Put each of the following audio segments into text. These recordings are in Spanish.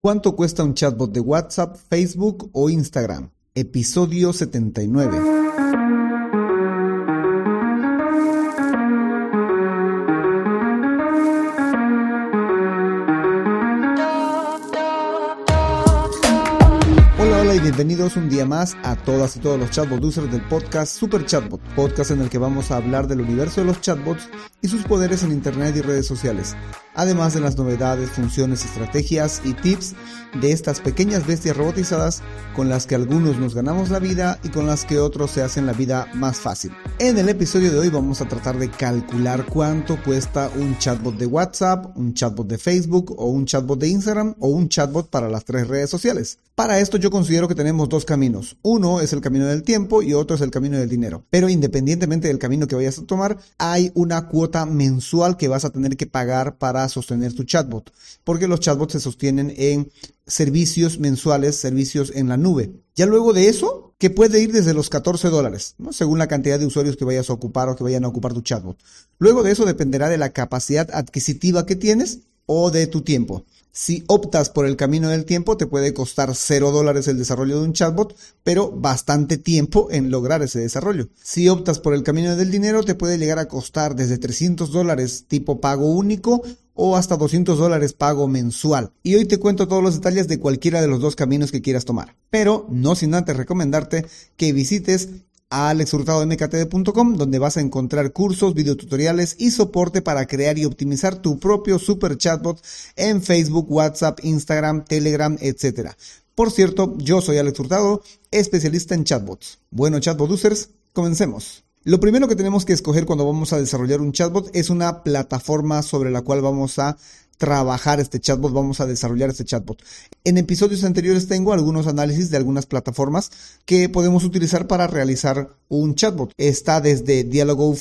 ¿Cuánto cuesta un chatbot de WhatsApp, Facebook o Instagram? Episodio 79. Bienvenidos un día más a todas y todos los chatbot users del podcast Super Chatbot, podcast en el que vamos a hablar del universo de los chatbots y sus poderes en Internet y redes sociales, además de las novedades, funciones, estrategias y tips de estas pequeñas bestias robotizadas con las que algunos nos ganamos la vida y con las que otros se hacen la vida más fácil. En el episodio de hoy vamos a tratar de calcular cuánto cuesta un chatbot de WhatsApp, un chatbot de Facebook o un chatbot de Instagram o un chatbot para las tres redes sociales. Para esto yo considero que tenemos dos caminos. Uno es el camino del tiempo y otro es el camino del dinero. Pero independientemente del camino que vayas a tomar, hay una cuota mensual que vas a tener que pagar para sostener tu chatbot. Porque los chatbots se sostienen en servicios mensuales, servicios en la nube. Ya luego de eso, que puede ir desde los 14 dólares, según la cantidad de usuarios que vayas a ocupar o que vayan a ocupar tu chatbot. Luego de eso dependerá de la capacidad adquisitiva que tienes o de tu tiempo. Si optas por el camino del tiempo, te puede costar 0 dólares el desarrollo de un chatbot, pero bastante tiempo en lograr ese desarrollo. Si optas por el camino del dinero, te puede llegar a costar desde 300 dólares tipo pago único o hasta 200 dólares pago mensual. Y hoy te cuento todos los detalles de cualquiera de los dos caminos que quieras tomar. Pero no sin antes recomendarte que visites a alexhurtadomktd.com donde vas a encontrar cursos, videotutoriales y soporte para crear y optimizar tu propio super chatbot en Facebook, WhatsApp, Instagram, Telegram, etc. Por cierto, yo soy Alex Hurtado, especialista en chatbots. Bueno, chatbot users, comencemos. Lo primero que tenemos que escoger cuando vamos a desarrollar un chatbot es una plataforma sobre la cual vamos a trabajar este chatbot, vamos a desarrollar este chatbot. En episodios anteriores tengo algunos análisis de algunas plataformas que podemos utilizar para realizar un chatbot. Está desde Dialogo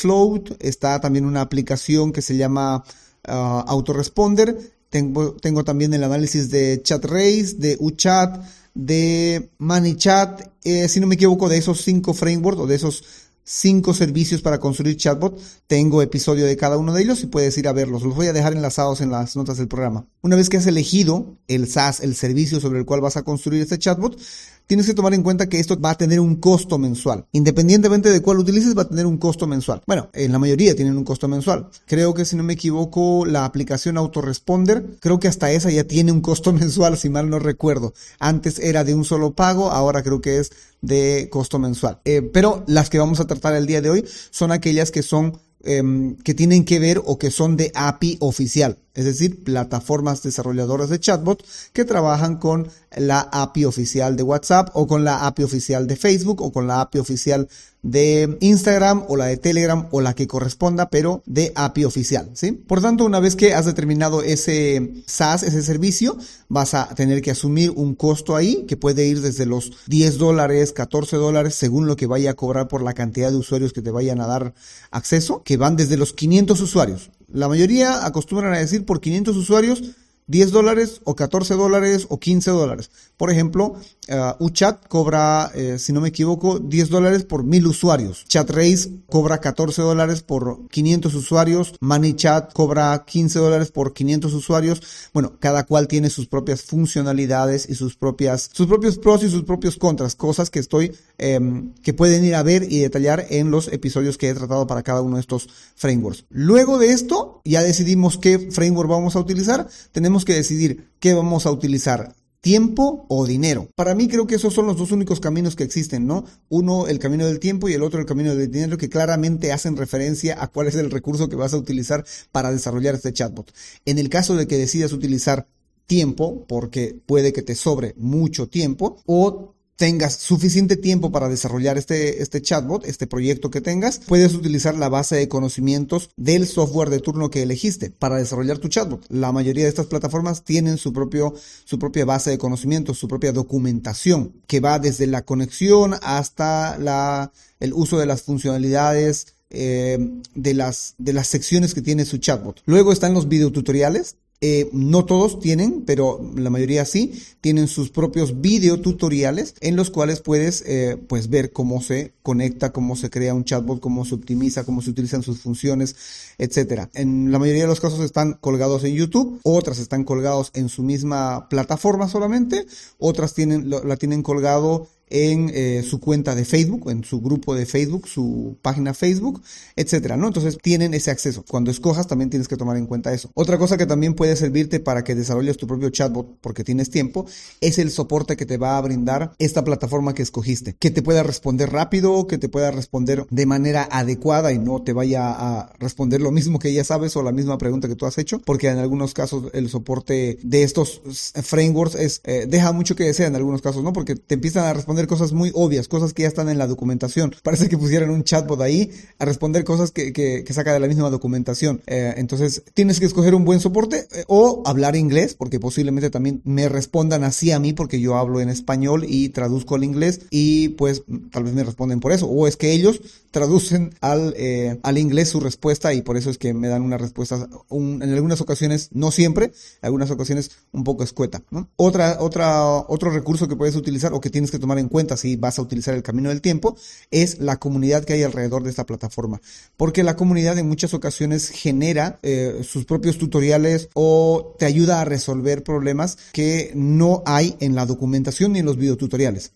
está también una aplicación que se llama uh, Autoresponder, tengo, tengo también el análisis de ChatRace, de UChat, de ManyChat, eh, si no me equivoco, de esos cinco frameworks o de esos cinco servicios para construir chatbot. Tengo episodio de cada uno de ellos y puedes ir a verlos. Los voy a dejar enlazados en las notas del programa. Una vez que has elegido el SaaS, el servicio sobre el cual vas a construir este chatbot, tienes que tomar en cuenta que esto va a tener un costo mensual. Independientemente de cuál utilices, va a tener un costo mensual. Bueno, en la mayoría tienen un costo mensual. Creo que si no me equivoco, la aplicación Autoresponder, creo que hasta esa ya tiene un costo mensual, si mal no recuerdo. Antes era de un solo pago, ahora creo que es de costo mensual. Eh, pero las que vamos a tratar el día de hoy son aquellas que son em, que tienen que ver o que son de API oficial es decir, plataformas desarrolladoras de chatbot que trabajan con la API oficial de WhatsApp o con la API oficial de Facebook o con la API oficial de Instagram o la de Telegram o la que corresponda, pero de API oficial. Por tanto, una vez que has determinado ese SaaS, ese servicio, vas a tener que asumir un costo ahí que puede ir desde los 10 dólares, 14 dólares, según lo que vaya a cobrar por la cantidad de usuarios que te vayan a dar acceso, que van desde los 500 usuarios. La mayoría acostumbran a decir por 500 usuarios 10 dólares o 14 dólares o 15 dólares. Por ejemplo, uh, UChat cobra, eh, si no me equivoco, 10 dólares por 1000 usuarios. ChatRace cobra 14 dólares por 500 usuarios. ManyChat cobra 15 dólares por 500 usuarios. Bueno, cada cual tiene sus propias funcionalidades y sus propias, sus propios pros y sus propios contras. Cosas que estoy, em, que pueden ir a ver y detallar en los episodios que he tratado para cada uno de estos frameworks. Luego de esto, ya decidimos qué framework vamos a utilizar. Tenemos que decidir qué vamos a utilizar, tiempo o dinero. Para mí creo que esos son los dos únicos caminos que existen, ¿no? Uno el camino del tiempo y el otro el camino del dinero que claramente hacen referencia a cuál es el recurso que vas a utilizar para desarrollar este chatbot. En el caso de que decidas utilizar tiempo, porque puede que te sobre mucho tiempo, o tengas suficiente tiempo para desarrollar este, este chatbot, este proyecto que tengas, puedes utilizar la base de conocimientos del software de turno que elegiste para desarrollar tu chatbot. La mayoría de estas plataformas tienen su, propio, su propia base de conocimientos, su propia documentación, que va desde la conexión hasta la, el uso de las funcionalidades, eh, de, las, de las secciones que tiene su chatbot. Luego están los videotutoriales, Eh, no todos tienen, pero la mayoría sí, tienen sus propios videotutoriales en los cuales puedes eh, pues ver cómo se conecta, cómo se crea un chatbot, cómo se optimiza, cómo se utilizan sus funciones, etcétera. En la mayoría de los casos están colgados en YouTube, otras están colgados en su misma plataforma solamente, otras tienen, la tienen colgado en eh, su cuenta de Facebook, en su grupo de Facebook, su página Facebook, etcétera, ¿no? Entonces tienen ese acceso. Cuando escojas también tienes que tomar en cuenta eso. Otra cosa que también puede servirte para que desarrolles tu propio chatbot porque tienes tiempo es el soporte que te va a brindar esta plataforma que escogiste, que te pueda responder rápido, que te pueda responder de manera adecuada y no te vaya a responder lo mismo que ya sabes o la misma pregunta que tú has hecho, porque en algunos casos el soporte de estos frameworks es eh, deja mucho que desear en algunos casos, ¿no? Porque te empiezan a responder cosas muy obvias, cosas que ya están en la documentación. Parece que pusieran un chatbot ahí a responder cosas que, que, saca de la misma documentación. Eh, entonces, tienes que escoger un buen soporte eh, o hablar inglés, porque posiblemente también me respondan así a mí, porque yo hablo en español y traduzco al inglés y pues tal vez me responden por eso. O es que ellos traducen al, eh, al inglés su respuesta y por eso es que me dan una respuesta en algunas ocasiones, no siempre, en algunas ocasiones un poco escueta. Otra, otra, otro recurso que puedes utilizar o que tienes que tomar en cuenta si vas a utilizar el camino del tiempo es la comunidad que hay alrededor de esta plataforma. Porque la comunidad en muchas ocasiones genera eh, sus propios tutoriales o te ayuda a resolver problemas que no hay en la documentación ni en los videotutoriales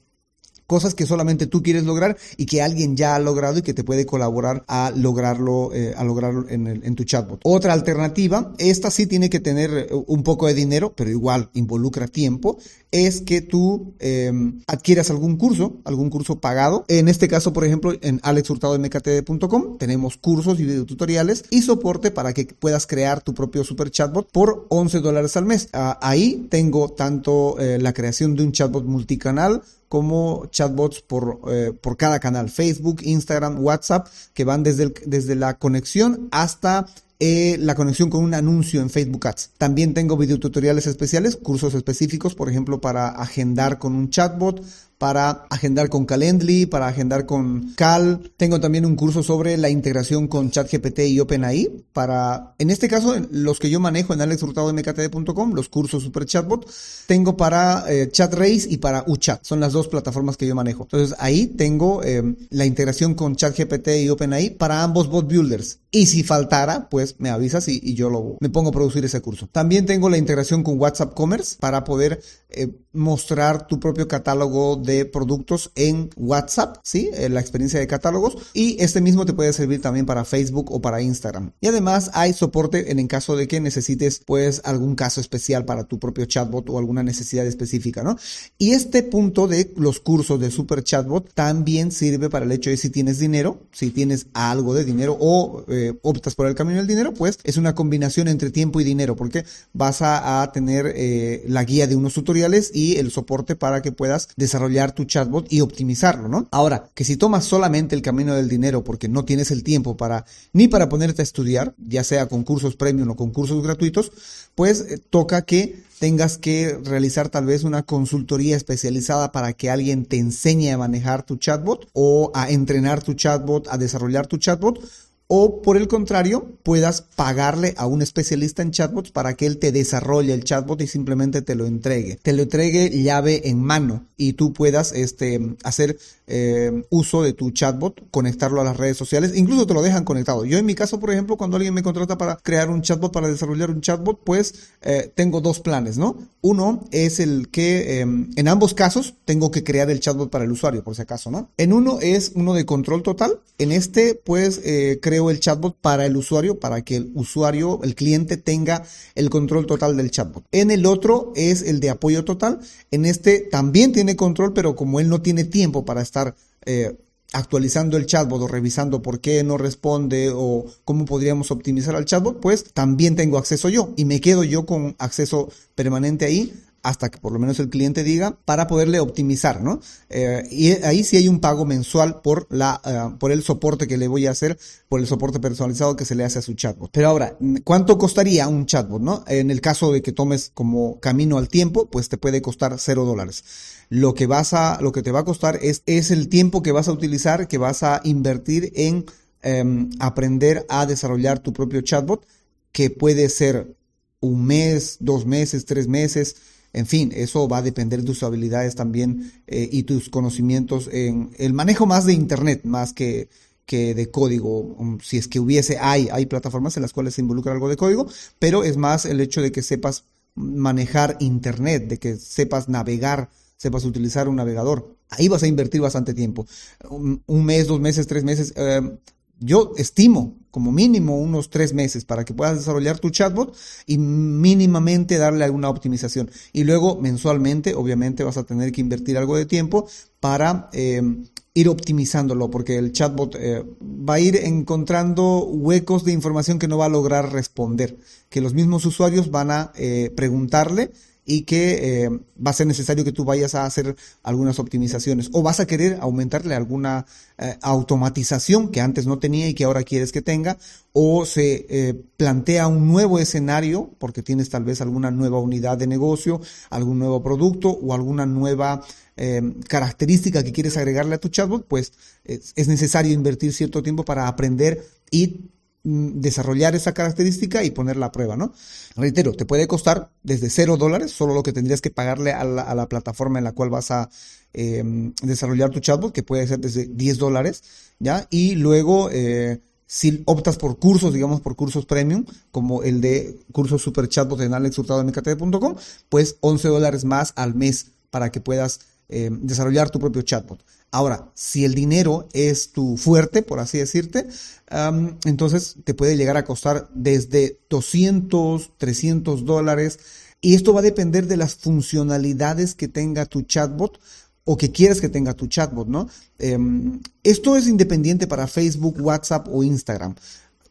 cosas que solamente tú quieres lograr y que alguien ya ha logrado y que te puede colaborar a lograrlo, eh, a lograrlo en, el, en tu chatbot. Otra alternativa, esta sí tiene que tener eh, un poco de dinero, pero igual involucra tiempo, es que tú em, adquieras algún curso, algún curso pagado. En este caso, por ejemplo, en alexhurtadomktd.com tenemos cursos y videotutoriales y soporte para que puedas crear tu propio super chatbot por 11 dólares al mes. Ah, ahí tengo tanto eh, la creación de un chatbot multicanal, como chatbots por, eh, por cada canal, Facebook, Instagram, WhatsApp, que van desde, desde la conexión hasta eh, la conexión con un anuncio en Facebook Ads. También tengo videotutoriales especiales, cursos específicos, por ejemplo, para agendar con un chatbot, para agendar con Calendly, para agendar con Cal. Tengo también un curso sobre la integración con ChatGPT y OpenAI para, en este caso, los que yo manejo en alexhurtadomktd.com, los cursos Super Chatbot, tengo para eh, ChatRace y para UChat. Son las dos plataformas que yo manejo. Entonces ahí tengo eh, la integración con ChatGPT y OpenAI para ambos bot builders. Y si faltara, pues me avisas y, yo lo, me pongo a producir ese curso. También tengo la integración con WhatsApp Commerce para poder eh, mostrar tu propio catálogo de productos en WhatsApp, ¿sí? Eh, la experiencia de catálogos. Y este mismo te puede servir también para Facebook o para Instagram. Y además hay soporte en el caso de que necesites, pues, algún caso especial para tu propio chatbot o alguna necesidad específica, ¿no? Y este punto de los cursos de Super Chatbot también sirve para el hecho de si tienes dinero, si tienes algo de dinero o eh, optas por el camino del dinero, pues es una combinación entre tiempo y dinero, porque vas a, tener la guía de unos tutoriales y el soporte para que puedas desarrollar tu chatbot y optimizarlo, ¿no? Ahora, que si tomas solamente el camino del dinero porque no tienes el tiempo para ni para ponerte a estudiar, ya sea con cursos premium o con cursos gratuitos, pues eh, toca que tengas que realizar tal vez una consultoría especializada para que alguien te enseñe a manejar tu chatbot o a entrenar tu chatbot, a desarrollar tu chatbot o por el contrario, puedas pagarle a un especialista en chatbots para que él te desarrolle el chatbot y simplemente te lo entregue. Te lo entregue llave en mano y tú puedas este, hacer eh, uso de tu chatbot, conectarlo a las redes sociales, incluso te lo dejan conectado. Yo en mi caso, por ejemplo, cuando alguien me contrata para crear un chatbot, para desarrollar un chatbot, pues eh, tengo dos planes, ¿no? Uno es el que em, en ambos casos tengo que crear el chatbot para el usuario, por si acaso, ¿no? En uno es uno de control total, en este pues eh, el chatbot para el usuario, para que el usuario, el cliente tenga el control total del chatbot. En el otro es el de apoyo total. En este también tiene control, pero como él no tiene tiempo para estar eh, actualizando el chatbot o revisando por qué no responde o cómo podríamos optimizar al chatbot, pues también tengo acceso yo y me quedo yo con acceso permanente ahí hasta que por lo menos el cliente diga para poderle optimizar, ¿no? Eh, y ahí sí hay un pago mensual por la eh, por el soporte que le voy a hacer, por el soporte personalizado que se le hace a su chatbot. Pero ahora, ¿cuánto costaría un chatbot, no? En el caso de que tomes como camino al tiempo, pues te puede costar cero dólares. Lo que vas a, lo que te va a costar es, es el tiempo que vas a utilizar, que vas a invertir en em, aprender a desarrollar tu propio chatbot, que puede ser un mes, dos meses, tres meses. En fin, eso va a depender de tus habilidades también eh, y tus conocimientos en el manejo más de Internet, más que, que de código. Um, si es que hubiese, hay, hay plataformas en las cuales se involucra algo de código, pero es más el hecho de que sepas manejar Internet, de que sepas navegar, sepas utilizar un navegador. Ahí vas a invertir bastante tiempo. Un, mes, dos meses, tres meses. Eh, yo estimo como mínimo unos tres meses para que puedas desarrollar tu chatbot y mínimamente darle alguna optimización. Y luego mensualmente, obviamente, vas a tener que invertir algo de tiempo para eh, ir optimizándolo, porque el chatbot eh, va a ir encontrando huecos de información que no va a lograr responder, que los mismos usuarios van a eh, preguntarle y que eh, va a ser necesario que tú vayas a hacer algunas optimizaciones o vas a querer aumentarle alguna eh, automatización que antes no tenía y que ahora quieres que tenga o se eh, plantea un nuevo escenario porque tienes tal vez alguna nueva unidad de negocio, algún nuevo producto o alguna nueva característica que quieres agregarle a tu chatbot, pues es necesario invertir cierto tiempo para aprender y desarrollar esa característica y ponerla a prueba, ¿no? Reitero, te puede costar desde cero dólares, solo lo que tendrías que pagarle a la, plataforma en la cual vas a em, desarrollar tu chatbot, que puede ser desde 10 dólares, ¿ya? Y luego, eh, si optas por cursos, digamos por cursos premium, como el de cursos super chatbot en alexhurtadomkt.com, pues 11 dólares más al mes para que puedas em, desarrollar tu propio chatbot. Ahora, si el dinero es tu fuerte, por así decirte, entonces te puede llegar a costar desde 200, 300 dólares. Y esto va a depender de las funcionalidades que tenga tu chatbot o que quieras que tenga tu chatbot, ¿no? Em, esto es independiente para Facebook, WhatsApp o Instagram.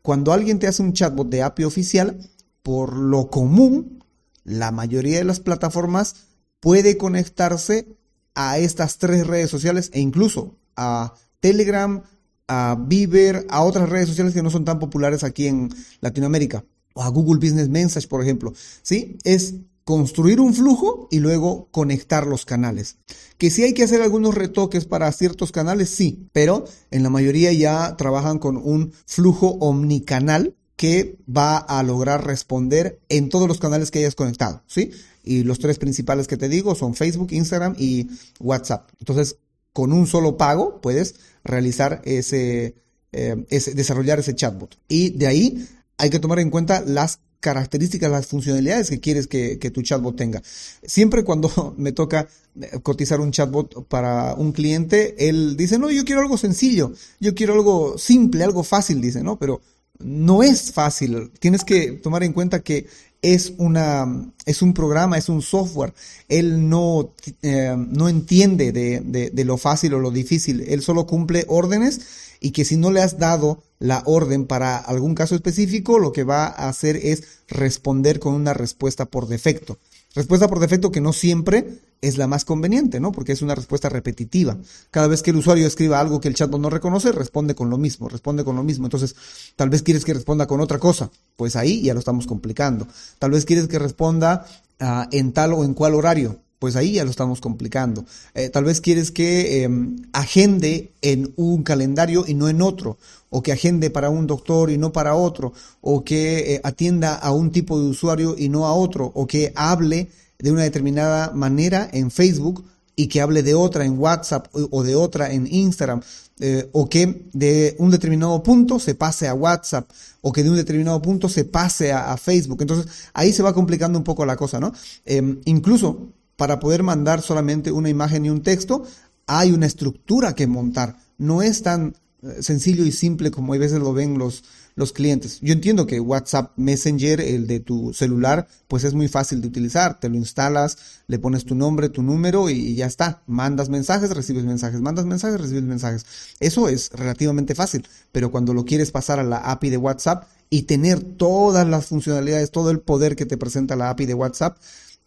Cuando alguien te hace un chatbot de API oficial, por lo común, la mayoría de las plataformas puede conectarse a estas tres redes sociales e incluso a Telegram, a Viber, a otras redes sociales que no son tan populares aquí en Latinoamérica, o a Google Business Message, por ejemplo. ¿Sí? Es construir un flujo y luego conectar los canales. Que si hay que hacer algunos retoques para ciertos canales, sí, pero en la mayoría ya trabajan con un flujo omnicanal que va a lograr responder en todos los canales que hayas conectado, ¿sí? Y los tres principales que te digo son Facebook, Instagram y WhatsApp. Entonces, con un solo pago puedes realizar ese, eh, desarrollar ese chatbot. Y de ahí hay que tomar en cuenta las características, las funcionalidades que quieres que, que, tu chatbot tenga. Siempre cuando me toca eh, cotizar un chatbot para un cliente, él dice, no, yo quiero algo sencillo, yo quiero algo simple, algo fácil, dice, ¿no? Pero no es fácil. Tienes que tomar en cuenta que es, una, es un programa, es un software. Él no, eh, no entiende de, de, de, lo fácil o lo difícil. Él solo cumple órdenes y que si no le has dado la orden para algún caso específico, lo que va a hacer es responder con una respuesta por defecto. Respuesta por defecto que no siempre es la más conveniente, ¿no? Porque es una respuesta repetitiva. Cada vez que el usuario escriba algo que el chatbot no reconoce, responde con lo mismo, responde con lo mismo. Entonces, tal vez quieres que responda con otra cosa. Pues ahí ya lo estamos complicando. Tal vez quieres que responda uh, en tal o en cual horario pues ahí ya lo estamos complicando. Eh, tal vez quieres que em, agende en un calendario y no en otro, o que agende para un doctor y no para otro, o que eh, atienda a un tipo de usuario y no a otro, o que hable de una determinada manera en Facebook y que hable de otra en WhatsApp o de otra en Instagram, eh, o que de un determinado punto se pase a WhatsApp, o que de un determinado punto se pase a, Facebook. Entonces ahí se va complicando un poco la cosa, ¿no? Em, incluso para poder mandar solamente una imagen y un texto, hay una estructura que montar. No es tan eh, sencillo y simple como a veces lo ven los, los clientes. Yo entiendo que WhatsApp Messenger, el de tu celular, pues es muy fácil de utilizar. Te lo instalas, le pones tu nombre, tu número y, ya está. Mandas mensajes, recibes mensajes, mandas mensajes, recibes mensajes. Eso es relativamente fácil, pero cuando lo quieres pasar a la API de WhatsApp y tener todas las funcionalidades, todo el poder que te presenta la API de WhatsApp,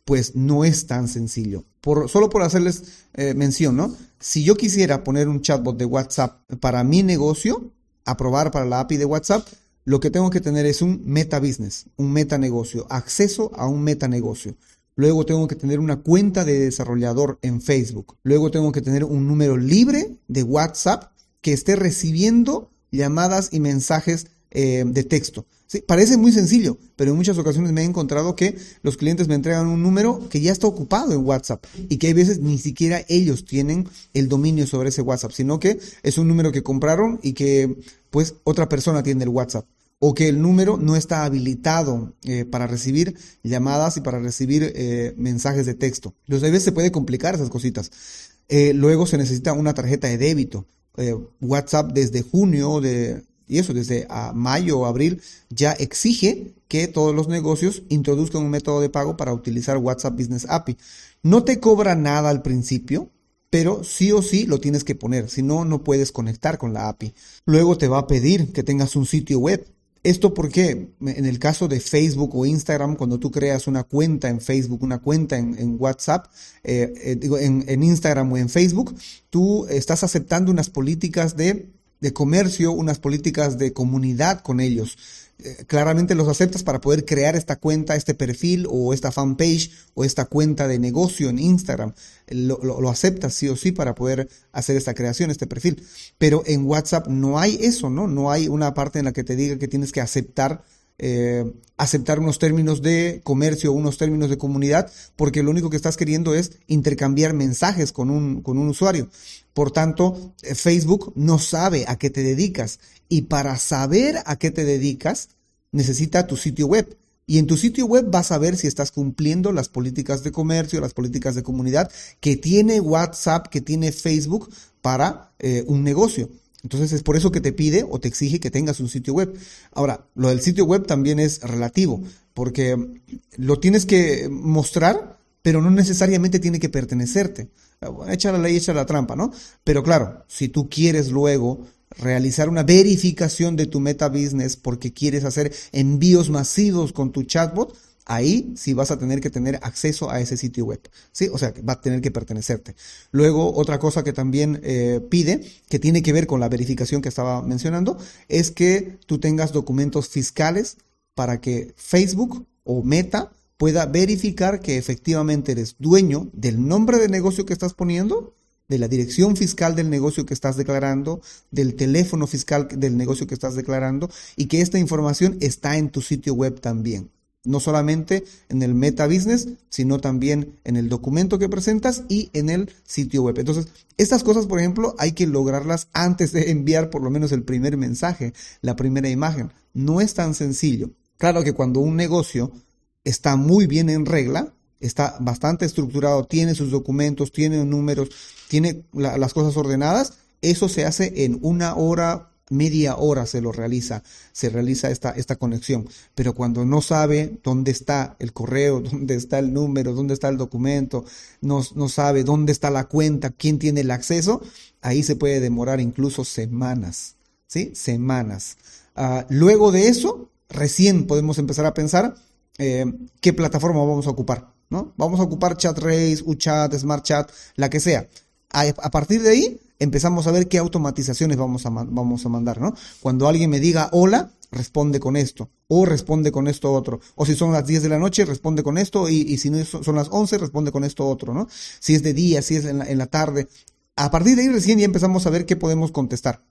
pues no es tan sencillo. Por, solo por hacerles eh, mención, ¿no? Si yo quisiera poner un chatbot de WhatsApp para mi negocio, aprobar para la API de WhatsApp, lo que tengo que tener es un meta business, un meta negocio, acceso a un meta negocio. Luego tengo que tener una cuenta de desarrollador en Facebook. Luego tengo que tener un número libre de WhatsApp que esté recibiendo llamadas y mensajes eh, de texto. Parece muy sencillo, pero en muchas ocasiones me he encontrado que los clientes me entregan un número que ya está ocupado en WhatsApp y que hay veces ni siquiera ellos tienen el dominio sobre ese WhatsApp, sino que es un número que compraron y que pues otra persona tiene el WhatsApp o que el número no está habilitado eh, para recibir llamadas y para recibir eh, mensajes de texto. Entonces a veces se puede complicar esas cositas. Eh, luego se necesita una tarjeta de débito. WhatsApp desde junio de, y eso desde a mayo o abril ya exige que todos los negocios introduzcan un método de pago para utilizar WhatsApp Business API. No te cobra nada al principio, pero sí o sí lo tienes que poner, si no, no puedes conectar con la API. Luego te va a pedir que tengas un sitio web. Esto porque en el caso de Facebook o Instagram, cuando tú creas una cuenta en Facebook, una cuenta en, WhatsApp, eh, eh, digo, en Instagram o en Facebook, tú estás aceptando unas políticas de de comercio, unas políticas de comunidad con ellos. Eh, claramente los aceptas para poder crear esta cuenta, este perfil o esta fanpage o esta cuenta de negocio en Instagram. Lo, lo, aceptas sí o sí para poder hacer esta creación, este perfil. Pero en WhatsApp no hay eso, ¿no? No hay una parte en la que te diga que tienes que aceptar eh, aceptar unos términos de comercio, unos términos de comunidad, porque lo único que estás queriendo es intercambiar mensajes con un, con un usuario. Por tanto, eh, Facebook no sabe a qué te dedicas y para saber a qué te dedicas necesita tu sitio web. Y en tu sitio web vas a ver si estás cumpliendo las políticas de comercio, las políticas de comunidad que tiene WhatsApp, que tiene Facebook para eh, un negocio. Entonces es por eso que te pide o te exige que tengas un sitio web. Ahora, lo del sitio web también es relativo, porque lo tienes que mostrar, pero no necesariamente tiene que pertenecerte. Echa la ley, echa la trampa, ¿no? Pero claro, si tú quieres luego realizar una verificación de tu meta business porque quieres hacer envíos masivos con tu chatbot, ahí sí vas a tener que tener acceso a ese sitio web, ¿sí? O sea, va a tener que pertenecerte. Luego, otra cosa que también eh, pide, que tiene que ver con la verificación que estaba mencionando, es que tú tengas documentos fiscales para que Facebook o Meta pueda verificar que efectivamente eres dueño del nombre de negocio que estás poniendo, de la dirección fiscal del negocio que estás declarando, del teléfono fiscal del negocio que estás declarando y que esta información está en tu sitio web también no solamente en el Meta Business, sino también en el documento que presentas y en el sitio web. Entonces, estas cosas, por ejemplo, hay que lograrlas antes de enviar por lo menos el primer mensaje, la primera imagen. No es tan sencillo. Claro que cuando un negocio está muy bien en regla, está bastante estructurado, tiene sus documentos, tiene números, tiene las cosas ordenadas, eso se hace en una hora, media hora se lo realiza, se realiza esta, esta conexión. Pero cuando no sabe dónde está el correo, dónde está el número, dónde está el documento, no, no sabe dónde está la cuenta, quién tiene el acceso, ahí se puede demorar incluso semanas, ¿sí? Semanas. Ah, luego de eso, recién podemos empezar a pensar eh, qué plataforma vamos a ocupar, ¿no? Vamos a ocupar ChatRace, UChat, SmartChat, la que sea. a partir de ahí, empezamos a ver qué automatizaciones vamos a, vamos a mandar, ¿no? Cuando alguien me diga hola, responde con esto, o responde con esto otro, o si son las 10 de la noche, responde con esto, y, si no son las 11, responde con esto otro, ¿no? Si es de día, si es en la, en la tarde. A partir de ahí recién ya empezamos a ver qué podemos contestar.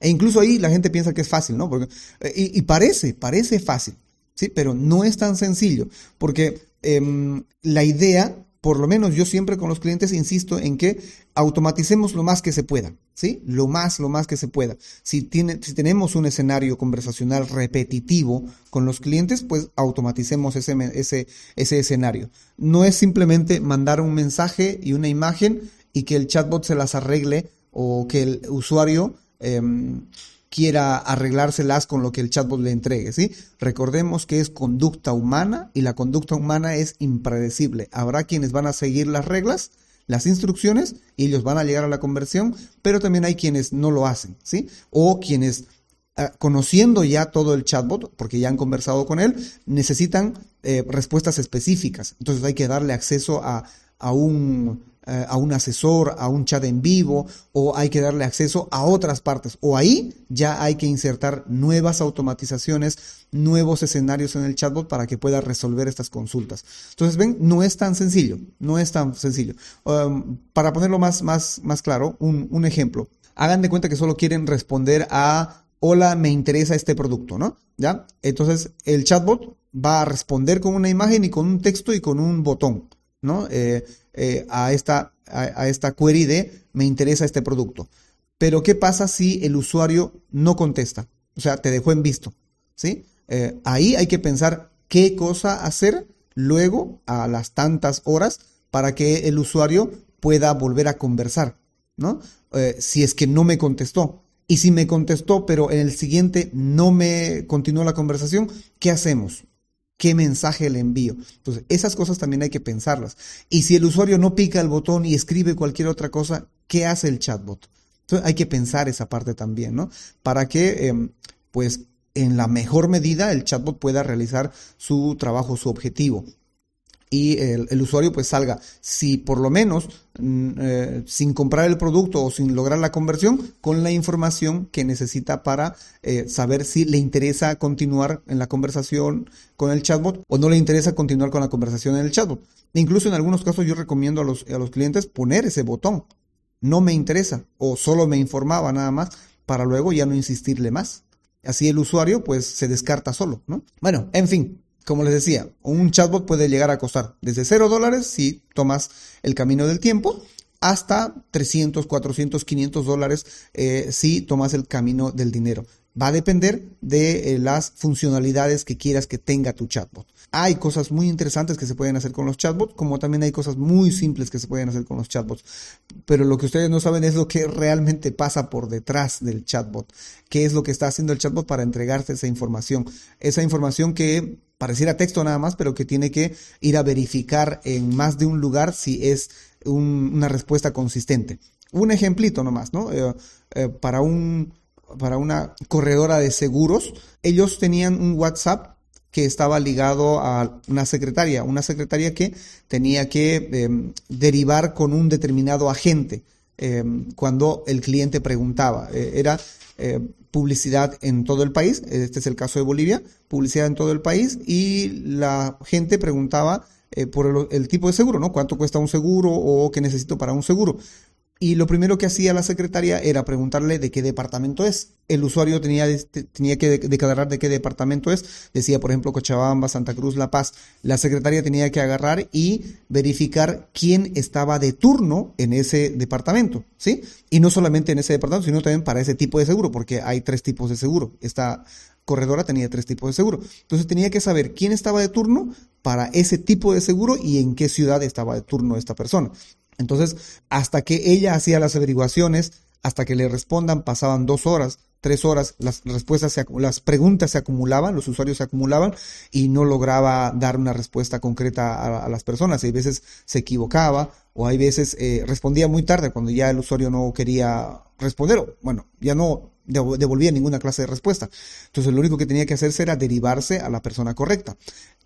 E incluso ahí la gente piensa que es fácil, ¿no? Porque, eh, y, parece, parece fácil, ¿sí? Pero no es tan sencillo, porque em, la idea por lo menos yo siempre con los clientes insisto en que automaticemos lo más que se pueda, ¿sí? Lo más, lo más que se pueda. Si, tiene, si tenemos un escenario conversacional repetitivo con los clientes, pues automaticemos ese, ese, ese escenario. No es simplemente mandar un mensaje y una imagen y que el chatbot se las arregle o que el usuario em, quiera arreglárselas con lo que el chatbot le entregue, ¿sí? Recordemos que es conducta humana y la conducta humana es impredecible. Habrá quienes van a seguir las reglas, las instrucciones y ellos van a llegar a la conversión, pero también hay quienes no lo hacen, ¿sí? O quienes ah, conociendo ya todo el chatbot, porque ya han conversado con él, necesitan eh, respuestas específicas. Entonces hay que darle acceso a, a un eh, a un asesor, a un chat en vivo, o hay que darle acceso a otras partes. O ahí ya hay que insertar nuevas automatizaciones, nuevos escenarios en el chatbot para que pueda resolver estas consultas. Entonces, ven, no es tan sencillo, no es tan sencillo. Um, para ponerlo más, más, más claro, un, un ejemplo. Hagan de cuenta que solo quieren responder a hola, me interesa este producto, ¿no? ¿Ya? Entonces el chatbot va a responder con una imagen y con un texto y con un botón, ¿no? Eh, eh, a, esta, a, esta query de me interesa este producto. Pero ¿qué pasa si el usuario no contesta? O sea, te dejó en visto, ¿sí? Eh, ahí hay que pensar qué cosa hacer luego a las tantas horas para que el usuario pueda volver a conversar, ¿no? si es que no me contestó. Y si me contestó, pero en el siguiente no me continuó la conversación, ¿qué hacemos? ¿Qué mensaje le envío? Entonces, esas cosas también hay que pensarlas. Y si el usuario no pica el botón y escribe cualquier otra cosa, ¿qué hace el chatbot? Entonces, hay que pensar esa parte también, ¿no? Para que, em, pues, en la mejor medida el chatbot pueda realizar su trabajo, su objetivo y el, usuario pues salga, si por lo menos mm, eh, sin comprar el producto o sin lograr la conversión, con la información que necesita para eh, saber si le interesa continuar en la conversación con el chatbot o no le interesa continuar con la conversación en el chatbot. Incluso en algunos casos yo recomiendo a los, a los clientes poner ese botón, no me interesa o solo me informaba nada más para luego ya no insistirle más. Así el usuario pues se descarta solo, ¿no? Bueno, en fin, como les decía, un chatbot puede llegar a costar desde 0 dólares si tomas el camino del tiempo hasta 300, 400, 500 dólares eh, si tomas el camino del dinero. Va a depender de eh, las funcionalidades que quieras que tenga tu chatbot. Hay cosas muy interesantes que se pueden hacer con los chatbots, como también hay cosas muy simples que se pueden hacer con los chatbots. Pero lo que ustedes no saben es lo que realmente pasa por detrás del chatbot. ¿Qué es lo que está haciendo el chatbot para entregarte esa información? Esa información que pareciera texto nada más, pero que tiene que ir a verificar en más de un lugar si es una respuesta consistente. Un ejemplito nomás, ¿no? Eh, eh, para, un, para una corredora de seguros, ellos tenían un WhatsApp que estaba ligado a una secretaria, una secretaria que tenía que em, derivar con un determinado agente em, cuando el cliente preguntaba. Eh, era publicidad en todo el país, este es el caso de Bolivia, publicidad en todo el país y la gente preguntaba eh, por el, tipo de seguro, ¿no? ¿Cuánto cuesta un seguro o qué necesito para un seguro? Y lo primero que hacía la secretaria era preguntarle de qué departamento es. El usuario tenía, tenía que declarar de qué departamento es. Decía, por ejemplo, Cochabamba, Santa Cruz, La Paz. La secretaria tenía que agarrar y verificar quién estaba de turno en ese departamento, ¿sí? Y no solamente en ese departamento, sino también para ese tipo de seguro, porque hay tres tipos de seguro. Esta corredora tenía tres tipos de seguro. Entonces tenía que saber quién estaba de turno para ese tipo de seguro y en qué ciudad estaba de turno esta persona. Entonces, hasta que ella hacía las averiguaciones, hasta que le respondan, pasaban dos horas, tres horas, las respuestas, se, las preguntas se acumulaban, los usuarios se acumulaban y no lograba dar una respuesta concreta a, las personas. Hay veces se equivocaba o hay veces eh, respondía muy tarde cuando ya el usuario no quería responder o, bueno, ya no devolvía ninguna clase de respuesta. Entonces lo único que tenía que hacerse era derivarse a la persona correcta.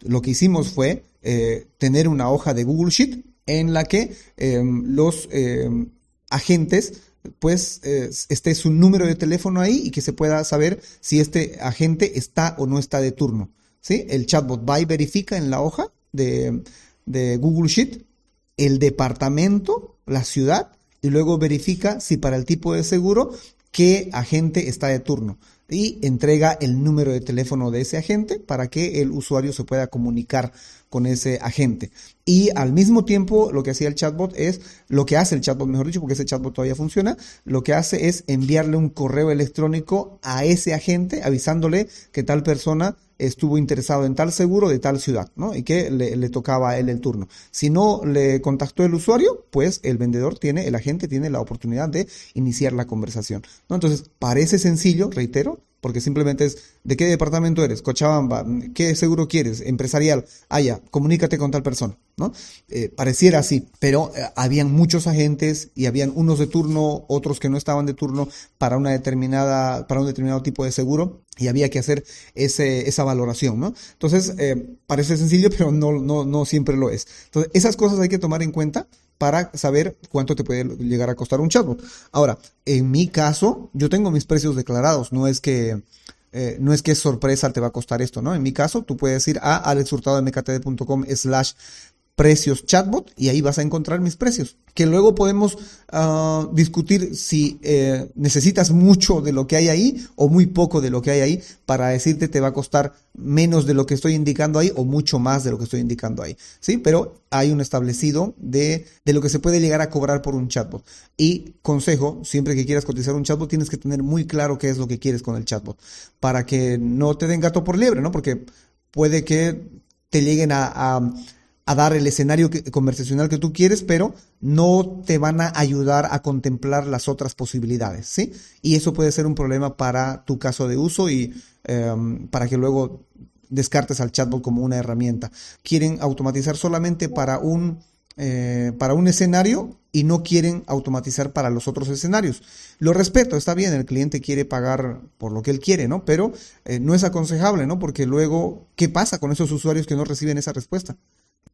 Lo que hicimos fue eh, tener una hoja de Google Sheet en la que em, los em, agentes pues esté su número de teléfono ahí y que se pueda saber si este agente está o no está de turno. ¿sí? El chatbot va y verifica en la hoja de, de Google Sheet el departamento, la ciudad, y luego verifica si para el tipo de seguro qué agente está de turno y entrega el número de teléfono de ese agente para que el usuario se pueda comunicar con ese agente. Y al mismo tiempo, lo que hacía el chatbot es, lo que hace el chatbot, mejor dicho, porque ese chatbot todavía funciona, lo que hace es enviarle un correo electrónico a ese agente avisándole que tal persona estuvo interesado en tal seguro de tal ciudad, ¿no? Y que le, tocaba a él el turno. Si no le contactó el usuario, pues el vendedor tiene, el agente tiene la oportunidad de iniciar la conversación. Entonces, parece sencillo, reitero, porque simplemente es, ¿de qué departamento eres? Cochabamba, ¿qué seguro quieres? Empresarial, ah, ya, comunícate con tal persona, ¿no? Eh, pareciera así, pero eh, habían muchos agentes y habían unos de turno, otros que no estaban de turno para una determinada, para un determinado tipo de seguro y había que hacer ese, esa valoración, ¿no? Entonces, eh, parece sencillo, pero no, no, no siempre lo es. Entonces, esas cosas hay que tomar en cuenta para saber cuánto te puede llegar a costar un chatbot. Ahora, en mi caso, yo tengo mis precios declarados, no es que... Eh, no es que sorpresa te va a costar esto, ¿no? En mi caso, tú puedes ir a alexhurtadomktd.com slash precios chatbot y ahí vas a encontrar mis precios. Que luego podemos ah, discutir si eh, necesitas mucho de lo que hay ahí o muy poco de lo que hay ahí para decirte te va a costar menos de lo que estoy indicando ahí o mucho más de lo que estoy indicando ahí. Sí, pero hay un establecido de, de lo que se puede llegar a cobrar por un chatbot. Y consejo, siempre que quieras cotizar un chatbot tienes que tener muy claro qué es lo que quieres con el chatbot para que no te den gato por liebre, ¿no? Porque puede que te lleguen a a dar el escenario conversacional que tú quieres, pero no te van a ayudar a contemplar las otras posibilidades, ¿sí? Y eso puede ser un problema para tu caso de uso y em, para que luego descartes al chatbot como una herramienta. Quieren automatizar solamente para un, eh, para un escenario y no quieren automatizar para los otros escenarios. Lo respeto, está bien, el cliente quiere pagar por lo que él quiere, ¿no? Pero eh, no es aconsejable, ¿no? Porque luego, ¿qué pasa con esos usuarios que no reciben esa respuesta?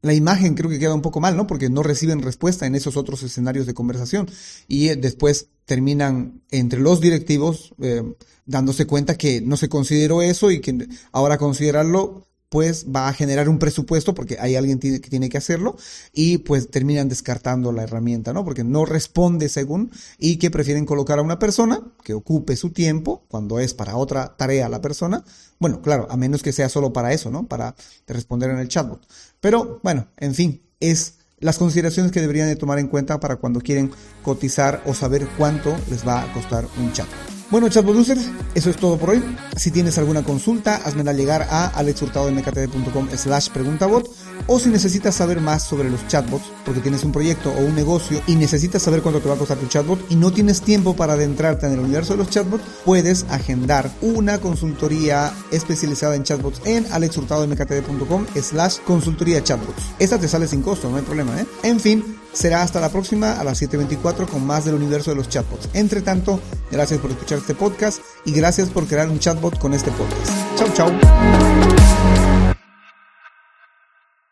La imagen creo que queda un poco mal, ¿no? Porque no reciben respuesta en esos otros escenarios de conversación y eh, después terminan entre los directivos eh, dándose cuenta que no se consideró eso y que ahora considerarlo pues va a generar un presupuesto porque hay alguien que tiene que hacerlo y pues terminan descartando la herramienta, ¿no? Porque no responde según y que prefieren colocar a una persona que ocupe su tiempo cuando es para otra tarea la persona. Bueno, claro, a menos que sea solo para eso, ¿no? Para responder en el chatbot. Pero bueno, en fin, es las consideraciones que deberían de tomar en cuenta para cuando quieren cotizar o saber cuánto les va a costar un chatbot. Bueno, chatbot users, eso es todo por hoy. Si tienes alguna consulta, házmela llegar a alexhurtadomktd.com slash preguntabot o si necesitas saber más sobre los chatbots, porque tienes un proyecto o un negocio y necesitas saber cuánto te va a costar tu chatbot y no tienes tiempo para adentrarte en el universo de los chatbots, puedes agendar una consultoría especializada en chatbots en alexhurtadomktd.com slash consultoría chatbots. Esta te sale sin costo, no hay problema, ¿eh? En fin, será hasta la próxima a las 7.24 con más del universo de los chatbots. Entre tanto, gracias por escuchar este podcast y gracias por crear un chatbot con este podcast. Chau, chau.